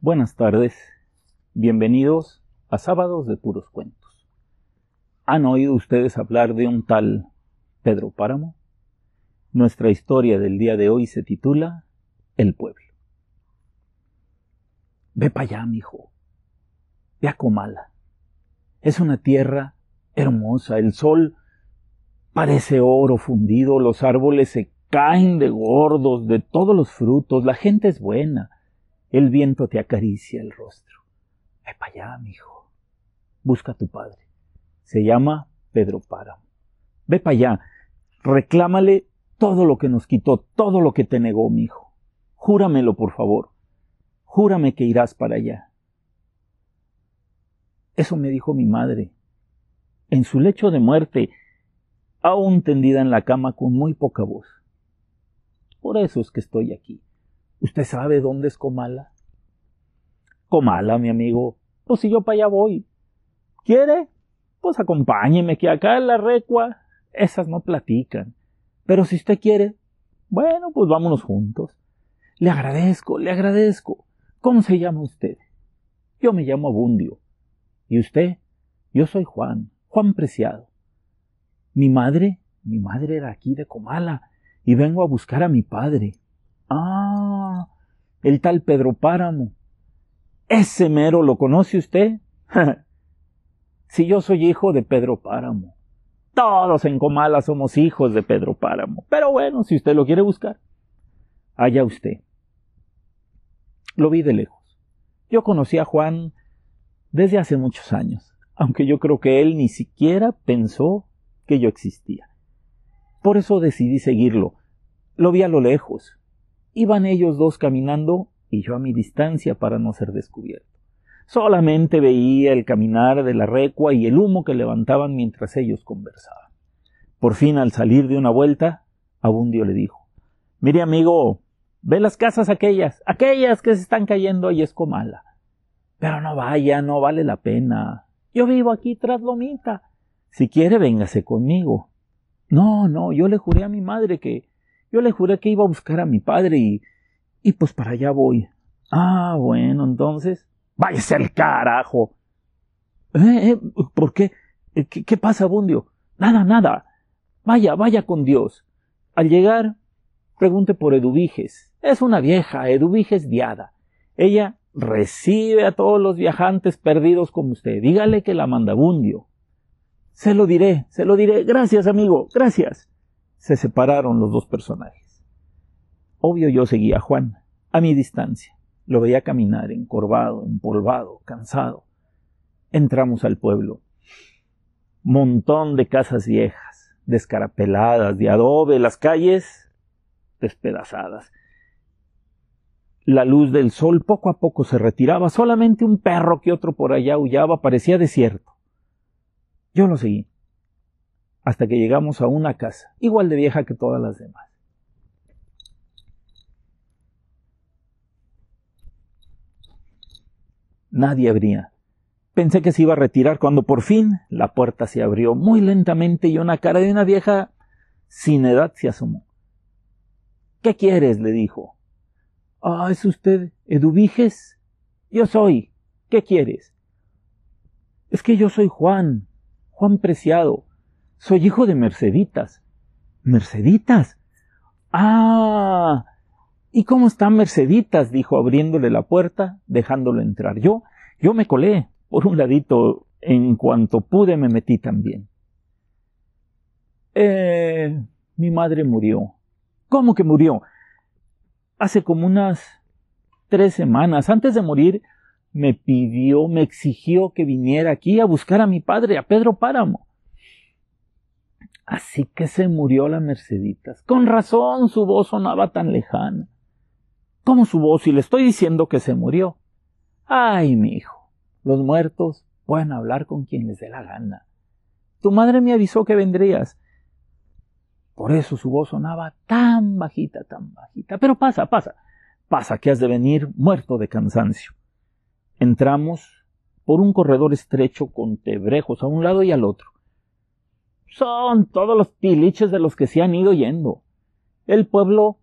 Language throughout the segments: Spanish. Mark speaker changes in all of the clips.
Speaker 1: Buenas tardes, bienvenidos a Sábados de Puros Cuentos. ¿Han oído ustedes hablar de un tal Pedro Páramo? Nuestra historia del día de hoy se titula El pueblo. Ve para allá, mijo. Ve a Comala. Es una tierra hermosa, el sol parece oro fundido, los árboles se caen de gordos, de todos los frutos, la gente es buena, el viento te acaricia el rostro. Ve para allá, mijo. Busca a tu padre. Se llama Pedro Páramo. Ve para allá. Reclámale todo lo que nos quitó, todo lo que te negó, mijo. Júramelo, por favor. Júrame que irás para allá. Eso me dijo mi madre. En su lecho de muerte, aún tendida en la cama con muy poca voz. Por eso es que estoy aquí. ¿Usted sabe dónde es Comala? Comala, mi amigo. Pues si yo para allá voy. ¿Quiere? Pues acompáñeme, que acá en la recua esas no platican. Pero si usted quiere, bueno, pues vámonos juntos. Le agradezco, le agradezco. ¿Cómo se llama usted? Yo me llamo Abundio. ¿Y usted? Yo soy Juan, Juan Preciado. Mi madre, mi madre era aquí de Comala, y vengo a buscar a mi padre. Ah, el tal Pedro Páramo. Ese mero lo conoce usted. si yo soy hijo de Pedro Páramo. Todos en Comala somos hijos de Pedro Páramo. Pero bueno, si usted lo quiere buscar, allá usted. Lo vi de lejos. Yo conocí a Juan desde hace muchos años, aunque yo creo que él ni siquiera pensó que yo existía. Por eso decidí seguirlo. Lo vi a lo lejos. Iban ellos dos caminando y yo a mi distancia para no ser descubierto. Solamente veía el caminar de la recua y el humo que levantaban mientras ellos conversaban. Por fin, al salir de una vuelta, Abundio le dijo Mire, amigo, ve las casas aquellas, aquellas que se están cayendo y es comala. Pero no vaya, no vale la pena. Yo vivo aquí tras Lomita. Si quiere, véngase conmigo. No, no, yo le juré a mi madre que, yo le juré que iba a buscar a mi padre y, y pues para allá voy. Ah, bueno, entonces, váyase al carajo. ¿Eh, eh, ¿Por qué? Eh, qué? ¿Qué pasa, Bundio? Nada, nada. Vaya, vaya con Dios. Al llegar, pregunte por Eduviges. Es una vieja, Eduviges diada. Ella recibe a todos los viajantes perdidos como usted. Dígale que la manda Bundio. Se lo diré, se lo diré. Gracias, amigo, gracias. Se separaron los dos personajes. Obvio yo seguía a Juan, a mi distancia. Lo veía caminar, encorvado, empolvado, cansado. Entramos al pueblo. Montón de casas viejas, descarapeladas, de adobe, las calles despedazadas. La luz del sol poco a poco se retiraba, solamente un perro que otro por allá aullaba, parecía desierto. Yo lo seguí, hasta que llegamos a una casa, igual de vieja que todas las demás. Nadie abría. Pensé que se iba a retirar cuando por fin la puerta se abrió muy lentamente y una cara de una vieja sin edad se asomó. ¿Qué quieres? le dijo. Ah, ¿es usted Eduviges? Yo soy. ¿Qué quieres? Es que yo soy Juan, Juan Preciado. Soy hijo de Merceditas. ¿Merceditas? Ah, ¿Y cómo están Merceditas? dijo abriéndole la puerta, dejándolo entrar. Yo, yo me colé por un ladito, en cuanto pude me metí también. Eh, mi madre murió. ¿Cómo que murió? Hace como unas tres semanas. Antes de morir, me pidió, me exigió que viniera aquí a buscar a mi padre, a Pedro Páramo. Así que se murió la Merceditas. Con razón su voz sonaba tan lejana. ¿Cómo su voz? Y le estoy diciendo que se murió. Ay, mi hijo, los muertos pueden hablar con quien les dé la gana. Tu madre me avisó que vendrías. Por eso su voz sonaba tan bajita, tan bajita. Pero pasa, pasa, pasa que has de venir muerto de cansancio. Entramos por un corredor estrecho con tebrejos a un lado y al otro. Son todos los tiliches de los que se han ido yendo. El pueblo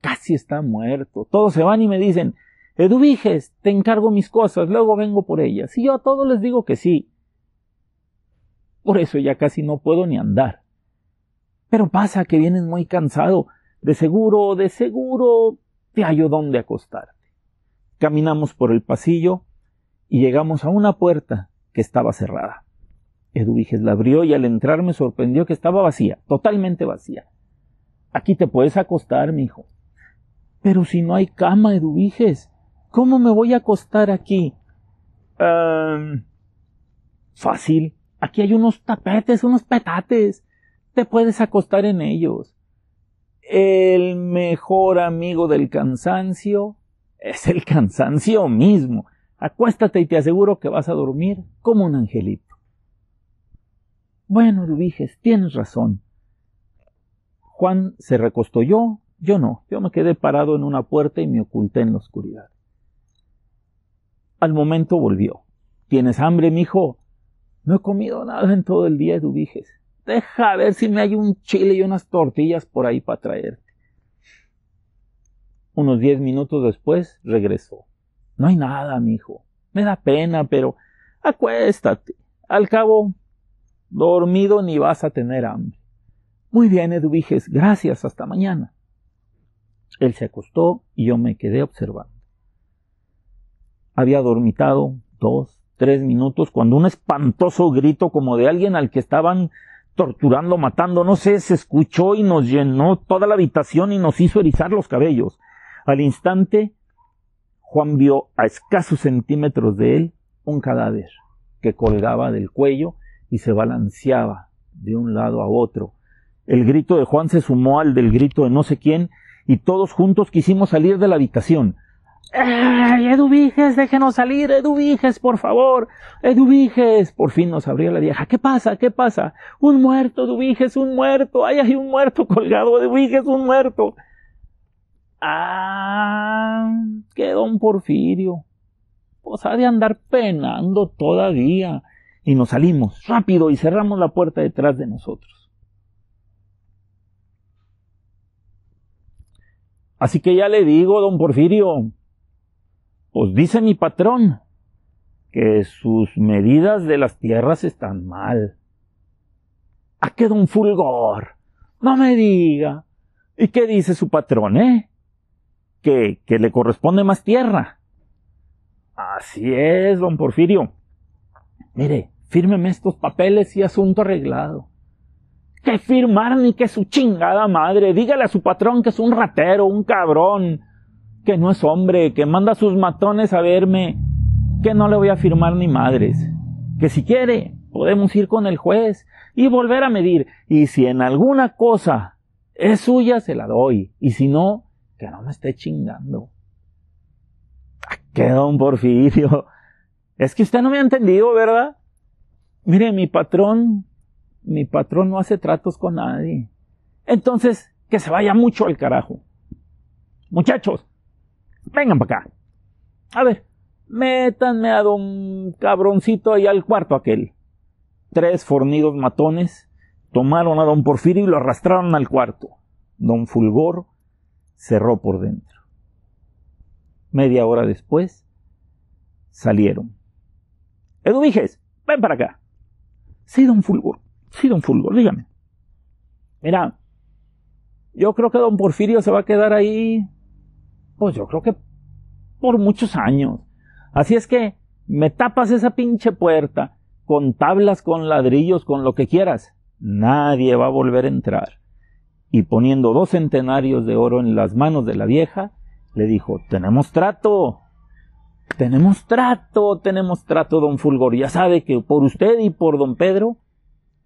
Speaker 1: casi está muerto. Todos se van y me dicen, Eduviges, te encargo mis cosas, luego vengo por ellas. Y yo a todos les digo que sí. Por eso ya casi no puedo ni andar. Pero pasa que vienes muy cansado. De seguro, de seguro, te hallo donde acostarte. Caminamos por el pasillo y llegamos a una puerta que estaba cerrada. Eduviges la abrió y al entrar me sorprendió que estaba vacía, totalmente vacía. Aquí te puedes acostar, mi hijo. Pero si no hay cama, Eduviges, ¿cómo me voy a acostar aquí? fácil. Aquí hay unos tapetes, unos petates. Te puedes acostar en ellos. El mejor amigo del cansancio es el cansancio mismo. Acuéstate y te aseguro que vas a dormir como un angelito. Bueno, Eduviges, tienes razón. Juan se recostó yo, yo no, yo me quedé parado en una puerta y me oculté en la oscuridad. Al momento volvió. ¿Tienes hambre, mijo? No he comido nada en todo el día, Eduviges. Deja ver si me hay un chile y unas tortillas por ahí para traerte. Unos diez minutos después regresó. No hay nada, mijo. Me da pena, pero acuéstate. Al cabo, Dormido ni vas a tener hambre. Muy bien, Eduviges, gracias, hasta mañana. Él se acostó y yo me quedé observando. Había dormitado dos, tres minutos cuando un espantoso grito como de alguien al que estaban torturando, matando, no sé, se escuchó y nos llenó toda la habitación y nos hizo erizar los cabellos. Al instante, Juan vio a escasos centímetros de él un cadáver que colgaba del cuello y se balanceaba de un lado a otro. El grito de Juan se sumó al del grito de no sé quién y todos juntos quisimos salir de la habitación. ¡Ay, Eduviges, déjenos salir! Eduviges, por favor! Eduviges. Por fin nos abrió la vieja. ¿Qué pasa? ¿Qué pasa? Un muerto, Eduviges, un muerto. ¡Ay, hay un muerto colgado! Eduviges, un muerto. Ah, que don Porfirio. Pues ha de andar penando todavía y nos salimos rápido y cerramos la puerta detrás de nosotros. Así que ya le digo, don Porfirio, pues dice mi patrón que sus medidas de las tierras están mal. ¿A qué don Fulgor? No me diga. ¿Y qué dice su patrón, eh? Que, que le corresponde más tierra. Así es, don Porfirio. Mire, fírmeme estos papeles y asunto arreglado. Que firmar ni que su chingada madre. Dígale a su patrón que es un ratero, un cabrón, que no es hombre, que manda a sus matones a verme, que no le voy a firmar ni madres. Que si quiere, podemos ir con el juez y volver a medir. Y si en alguna cosa es suya, se la doy. Y si no, que no me esté chingando. Ah, ¡Qué don Porfirio! Es que usted no me ha entendido, ¿verdad? Mire, mi patrón, mi patrón no hace tratos con nadie. Entonces, que se vaya mucho al carajo. Muchachos, vengan para acá. A ver, métanme a don cabroncito ahí al cuarto aquel. Tres fornidos matones tomaron a don Porfirio y lo arrastraron al cuarto. Don Fulgor cerró por dentro. Media hora después, salieron. Eduviges, ven para acá. Sí, don Fulgor. Sí, don Fulgor, dígame. Mira, yo creo que don Porfirio se va a quedar ahí, pues yo creo que por muchos años. Así es que me tapas esa pinche puerta con tablas, con ladrillos, con lo que quieras. Nadie va a volver a entrar. Y poniendo dos centenarios de oro en las manos de la vieja, le dijo, tenemos trato. Tenemos trato, tenemos trato, don Fulgor. Ya sabe que por usted y por don Pedro,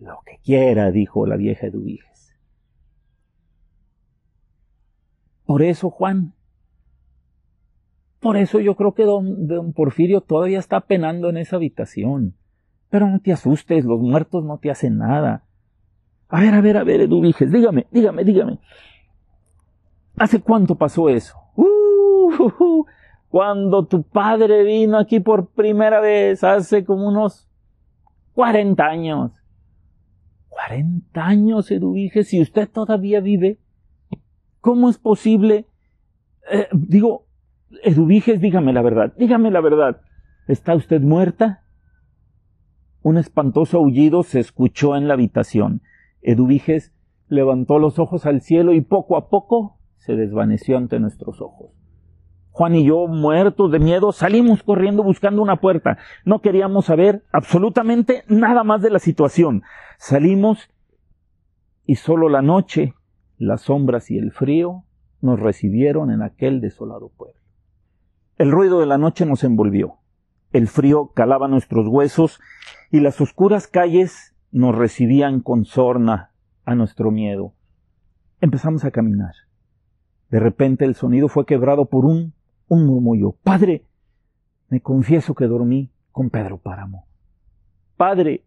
Speaker 1: lo que quiera, dijo la vieja Eduviges. Por eso, Juan, por eso yo creo que don, don, Porfirio todavía está penando en esa habitación. Pero no te asustes, los muertos no te hacen nada. A ver, a ver, a ver, Eduviges, dígame, dígame, dígame. ¿Hace cuánto pasó eso? Uh, uh, uh, cuando tu padre vino aquí por primera vez hace como unos 40 años. 40 años, Eduvige, si usted todavía vive, ¿cómo es posible? Eh, digo, Eduviges, dígame la verdad, dígame la verdad. ¿Está usted muerta? Un espantoso aullido se escuchó en la habitación. Eduviges levantó los ojos al cielo y poco a poco se desvaneció ante nuestros ojos. Juan y yo, muertos de miedo, salimos corriendo buscando una puerta. No queríamos saber absolutamente nada más de la situación. Salimos y solo la noche, las sombras y el frío nos recibieron en aquel desolado pueblo. El ruido de la noche nos envolvió. El frío calaba nuestros huesos y las oscuras calles nos recibían con sorna a nuestro miedo. Empezamos a caminar. De repente el sonido fue quebrado por un, un murmullo. Padre, me confieso que dormí con Pedro Páramo. Padre,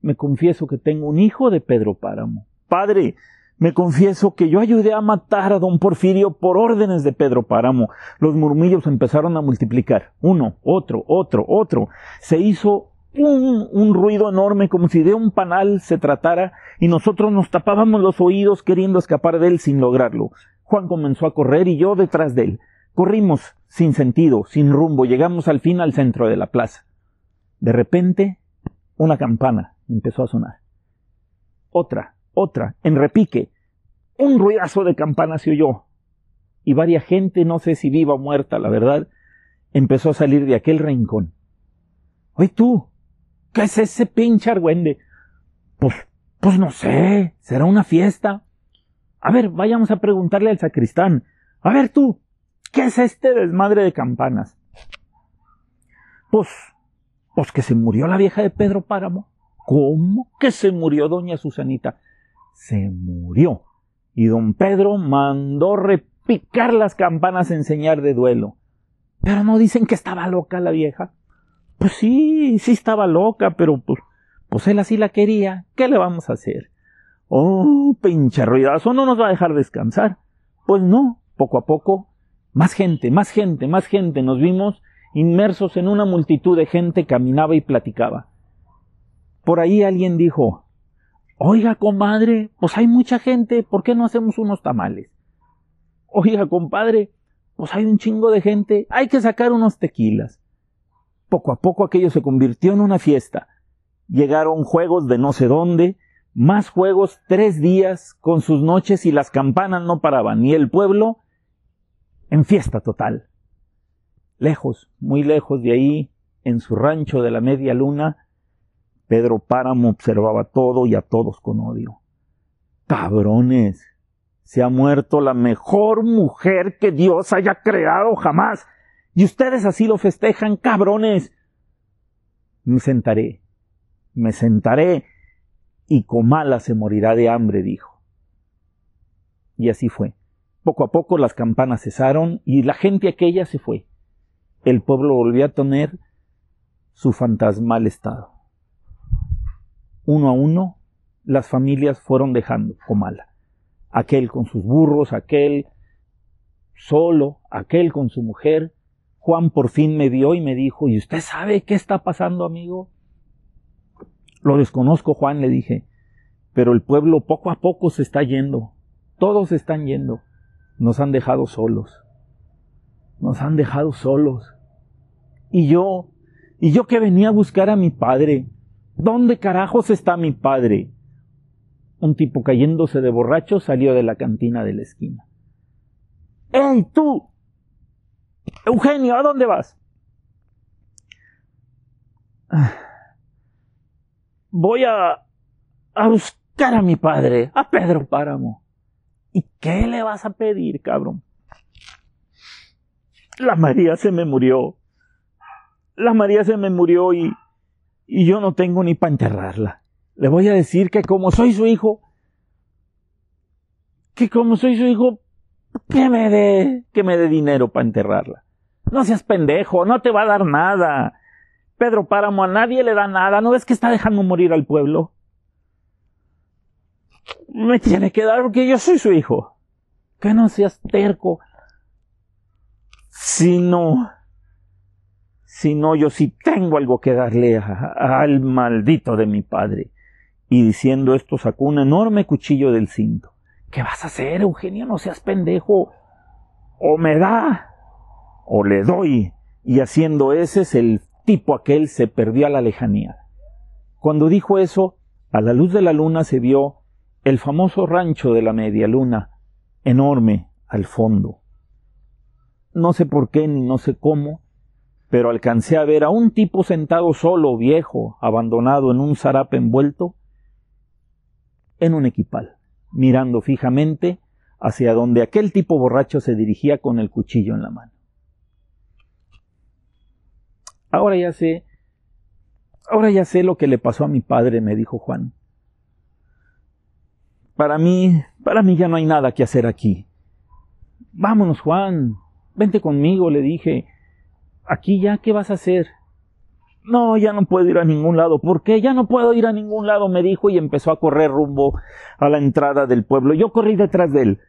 Speaker 1: me confieso que tengo un hijo de Pedro Páramo. Padre, me confieso que yo ayudé a matar a don Porfirio por órdenes de Pedro Páramo. Los murmillos empezaron a multiplicar. Uno, otro, otro, otro. Se hizo un, un, ruido enorme como si de un panal se tratara y nosotros nos tapábamos los oídos queriendo escapar de él sin lograrlo. Juan comenzó a correr y yo detrás de él. Corrimos sin sentido, sin rumbo, llegamos al fin al centro de la plaza. De repente, una campana empezó a sonar. Otra, otra, en repique. Un ruidazo de campana se oyó. Y varia gente, no sé si viva o muerta, la verdad, empezó a salir de aquel rincón. Oye tú, ¿qué es ese pinche argüende? Pues, pues no sé, será una fiesta. A ver, vayamos a preguntarle al sacristán. A ver tú, ¿qué es este desmadre de campanas? Pues, pues que se murió la vieja de Pedro Páramo. ¿Cómo que se murió doña Susanita? se murió. Y don Pedro mandó repicar las campanas en señal de duelo. Pero no dicen que estaba loca la vieja. Pues sí, sí estaba loca, pero pues, pues él así la quería. ¿Qué le vamos a hacer? Oh, pinche ruidazo, no nos va a dejar descansar. Pues no, poco a poco, más gente, más gente, más gente. Nos vimos inmersos en una multitud de gente, caminaba y platicaba. Por ahí alguien dijo, Oiga, comadre, pues hay mucha gente, ¿por qué no hacemos unos tamales? Oiga, compadre, pues hay un chingo de gente, hay que sacar unos tequilas. Poco a poco aquello se convirtió en una fiesta. Llegaron juegos de no sé dónde, más juegos tres días con sus noches y las campanas no paraban, y el pueblo en fiesta total. Lejos, muy lejos de ahí, en su rancho de la media luna, Pedro Páramo observaba todo y a todos con odio. Cabrones, se ha muerto la mejor mujer que Dios haya creado jamás. Y ustedes así lo festejan, cabrones. Me sentaré, me sentaré, y Comala se morirá de hambre, dijo. Y así fue. Poco a poco las campanas cesaron y la gente aquella se fue. El pueblo volvió a tener su fantasmal estado uno a uno, las familias fueron dejando Comala. Aquel con sus burros, aquel solo, aquel con su mujer. Juan por fin me vio y me dijo, ¿y usted sabe qué está pasando, amigo? Lo desconozco, Juan, le dije, pero el pueblo poco a poco se está yendo. Todos están yendo. Nos han dejado solos. Nos han dejado solos. Y yo, y yo que venía a buscar a mi padre, ¿Dónde carajos está mi padre? Un tipo cayéndose de borracho salió de la cantina de la esquina. ¡Ey, tú! Eugenio, ¿a dónde vas? Voy a, a buscar a mi padre, a Pedro Páramo. ¿Y qué le vas a pedir, cabrón? La María se me murió. La María se me murió y y yo no tengo ni para enterrarla. Le voy a decir que como soy su hijo, que como soy su hijo, que me dé, que me dé dinero para enterrarla. No seas pendejo, no te va a dar nada. Pedro Páramo a nadie le da nada, ¿no ves que está dejando morir al pueblo? Me tiene que dar porque yo soy su hijo. Que no seas terco. Si no, si no yo sí tengo algo que darle al maldito de mi padre. Y diciendo esto sacó un enorme cuchillo del cinto. ¿Qué vas a hacer, Eugenio? No seas pendejo. O me da, o le doy, y haciendo ese es el tipo aquel se perdió a la lejanía. Cuando dijo eso, a la luz de la luna se vio el famoso rancho de la media luna, enorme al fondo. No sé por qué ni no sé cómo, pero alcancé a ver a un tipo sentado solo, viejo, abandonado en un zarape envuelto, en un equipal, mirando fijamente hacia donde aquel tipo borracho se dirigía con el cuchillo en la mano. Ahora ya sé, ahora ya sé lo que le pasó a mi padre, me dijo Juan. Para mí, para mí ya no hay nada que hacer aquí. Vámonos, Juan, vente conmigo, le dije. Aquí ya, ¿qué vas a hacer? No, ya no puedo ir a ningún lado. ¿Por qué? Ya no puedo ir a ningún lado, me dijo y empezó a correr rumbo a la entrada del pueblo. Yo corrí detrás de él.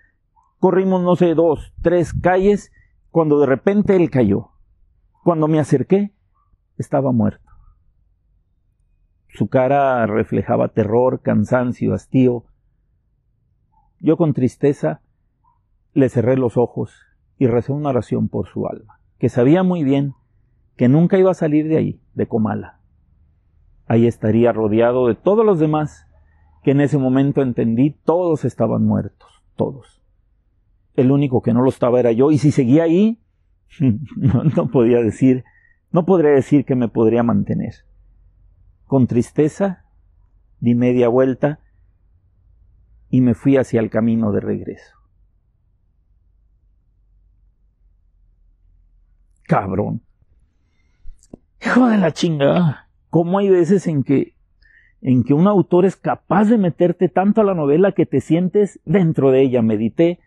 Speaker 1: Corrimos, no sé, dos, tres calles, cuando de repente él cayó. Cuando me acerqué, estaba muerto. Su cara reflejaba terror, cansancio, hastío. Yo con tristeza le cerré los ojos y recé una oración por su alma, que sabía muy bien que nunca iba a salir de ahí, de Comala. Ahí estaría rodeado de todos los demás, que en ese momento entendí todos estaban muertos, todos. El único que no lo estaba era yo, y si seguía ahí, no, podía decir, no podría decir que me podría mantener. Con tristeza di media vuelta y me fui hacia el camino de regreso. Cabrón. Hijo de la chingada. ¿Cómo hay veces en que, en que un autor es capaz de meterte tanto a la novela que te sientes dentro de ella? Medité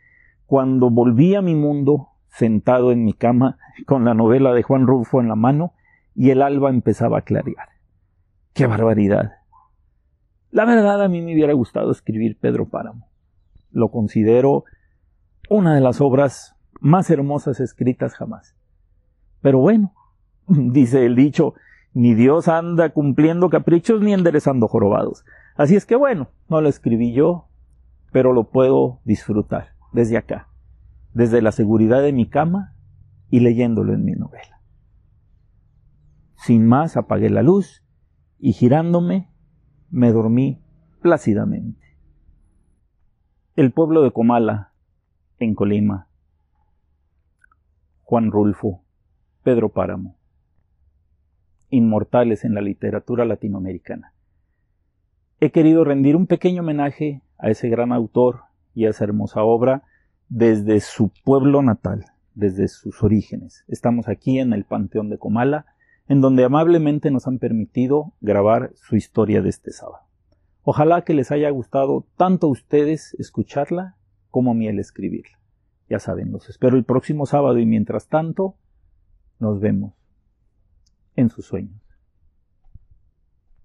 Speaker 1: cuando volví a mi mundo, sentado en mi cama, con la novela de Juan Rulfo en la mano, y el alba empezaba a clarear. ¡Qué barbaridad! La verdad a mí me hubiera gustado escribir Pedro Páramo. Lo considero una de las obras más hermosas escritas jamás. Pero bueno, dice el dicho, ni Dios anda cumpliendo caprichos ni enderezando jorobados. Así es que bueno, no lo escribí yo, pero lo puedo disfrutar desde acá, desde la seguridad de mi cama y leyéndolo en mi novela. Sin más apagué la luz y girándome me dormí plácidamente. El pueblo de Comala, en Colima. Juan Rulfo, Pedro Páramo inmortales en la literatura latinoamericana. He querido rendir un pequeño homenaje a ese gran autor y a esa hermosa obra desde su pueblo natal, desde sus orígenes. Estamos aquí en el Panteón de Comala, en donde amablemente nos han permitido grabar su historia de este sábado. Ojalá que les haya gustado tanto a ustedes escucharla como a mí el escribirla. Ya saben, los espero el próximo sábado y mientras tanto, nos vemos en sus sueños.